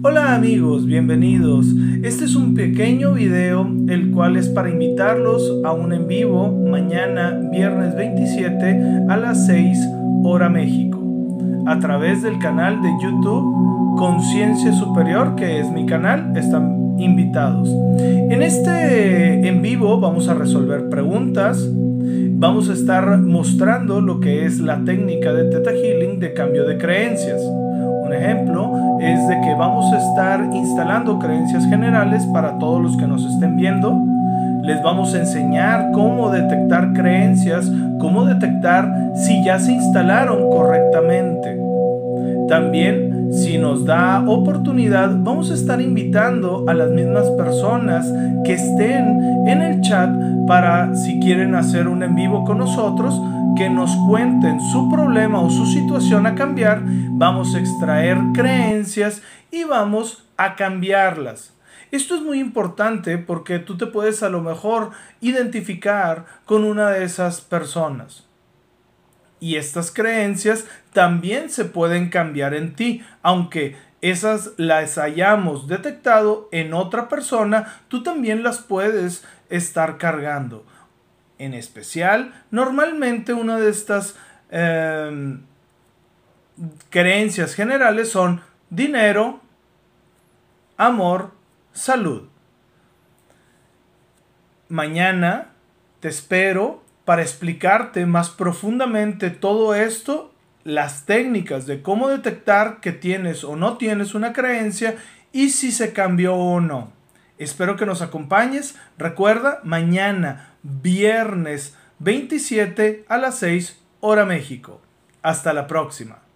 Hola amigos, bienvenidos. Este es un pequeño video el cual es para invitarlos a un en vivo mañana viernes 27 a las 6 hora México a través del canal de YouTube Conciencia Superior que es mi canal. Están invitados. En este en vivo vamos a resolver preguntas. Vamos a estar mostrando lo que es la técnica de Theta Healing de cambio de creencias. Un ejemplo es de que vamos a estar instalando creencias generales para todos los que nos estén viendo. Les vamos a enseñar cómo detectar creencias, cómo detectar si ya se instalaron correctamente. También, si nos da oportunidad, vamos a estar invitando a las mismas personas que estén en el chat para, si quieren hacer un en vivo con nosotros, que nos cuenten su problema o su situación a cambiar, vamos a extraer creencias y vamos a cambiarlas. Esto es muy importante porque tú te puedes a lo mejor identificar con una de esas personas. Y estas creencias también se pueden cambiar en ti, aunque esas las hayamos detectado en otra persona, tú también las puedes estar cargando en especial, normalmente una de estas em, creencias generales son dinero, amor, salud. Mañana te espero para explicarte más profundamente todo esto, las técnicas de cómo detectar que tienes o no tienes una creencia y si se cambió o no. Espero que nos acompañes. Recuerda, mañana, viernes 27 a las 6 hora México. Hasta la próxima.